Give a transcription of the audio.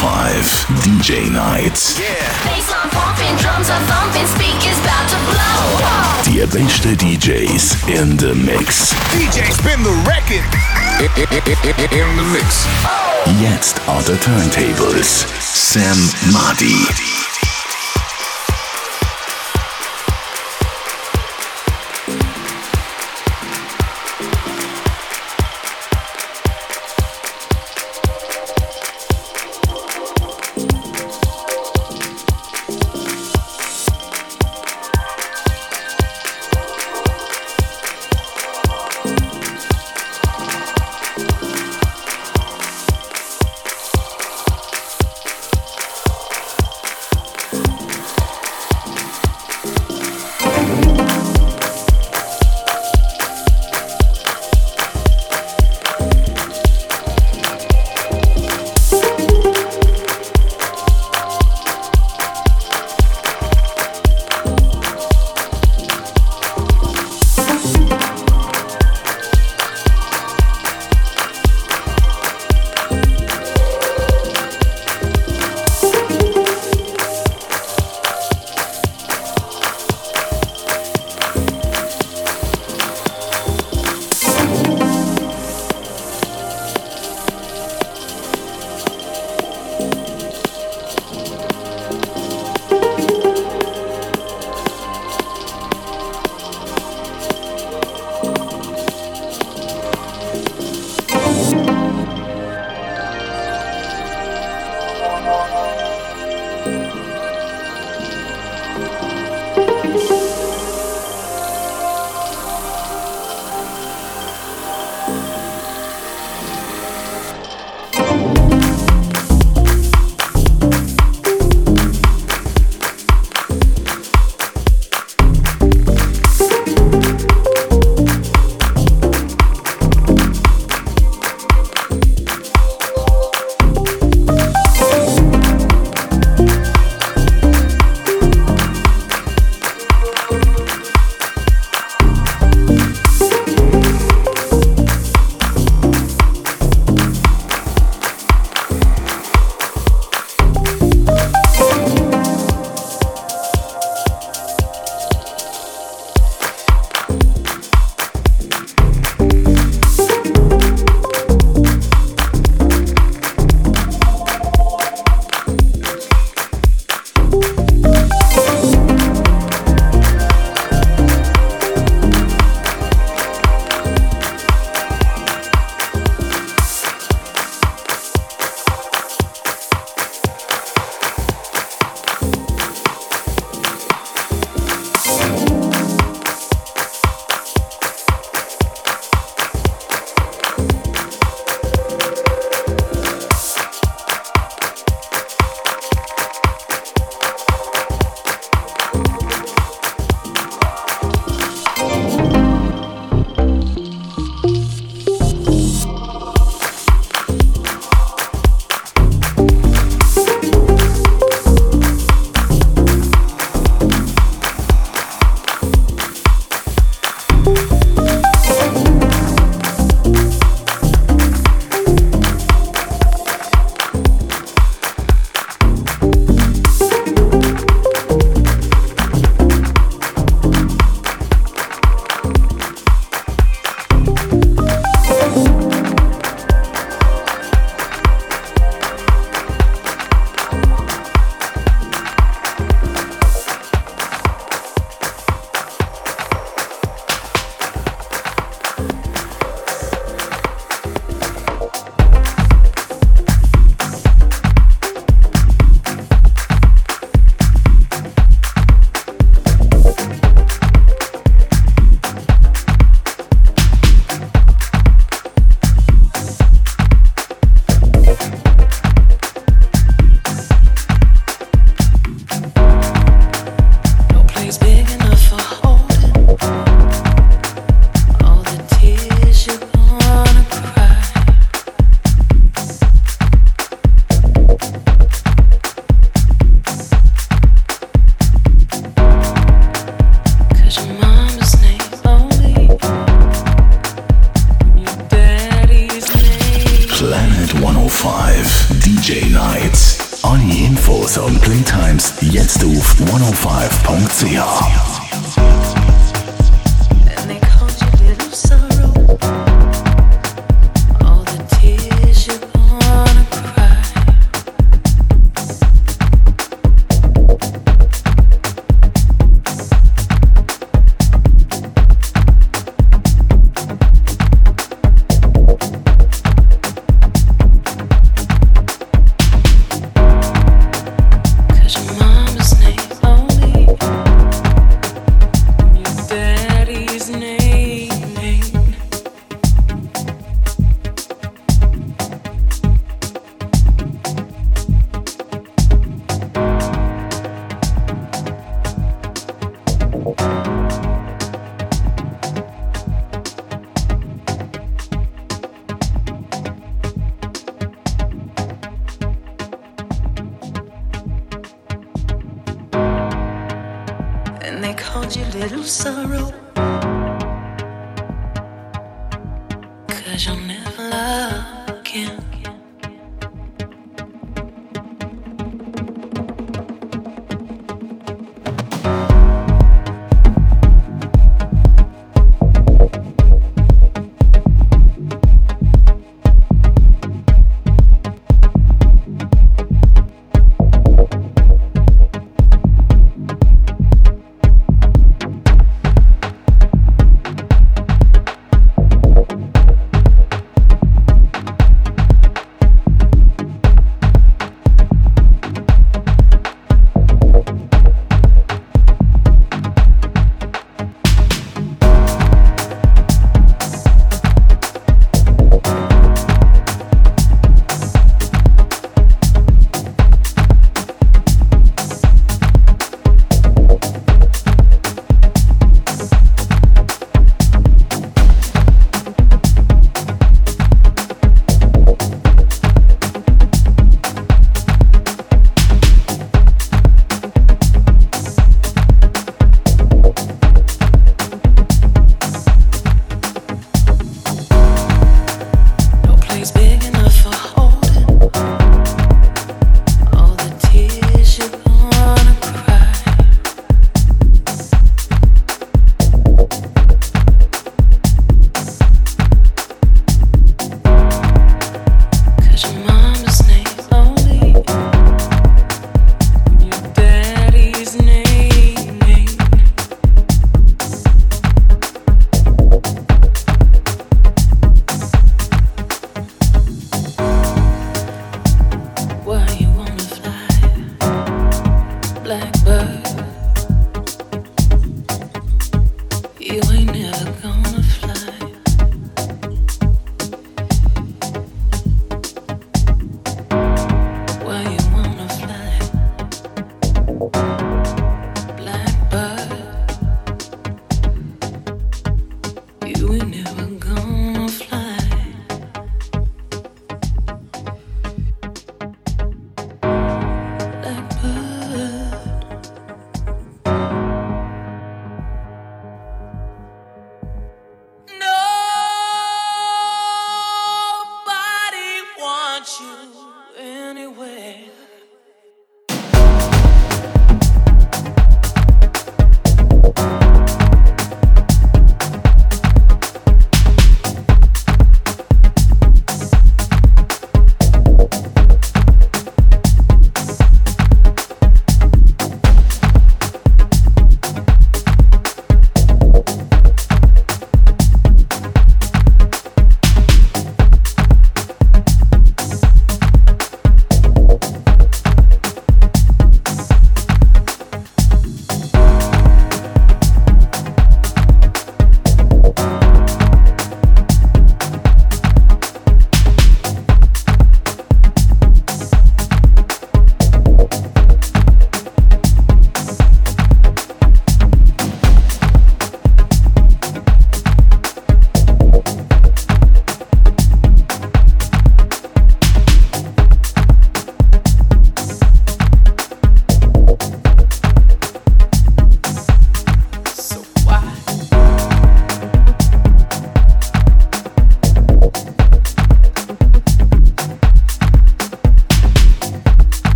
Five DJ Nights. Bassline pumping, drums are thumping, speakers about to blow. Die DJs in the mix. DJ spin the record. In the mix. Jetzt auf der turntables. Sam Madi.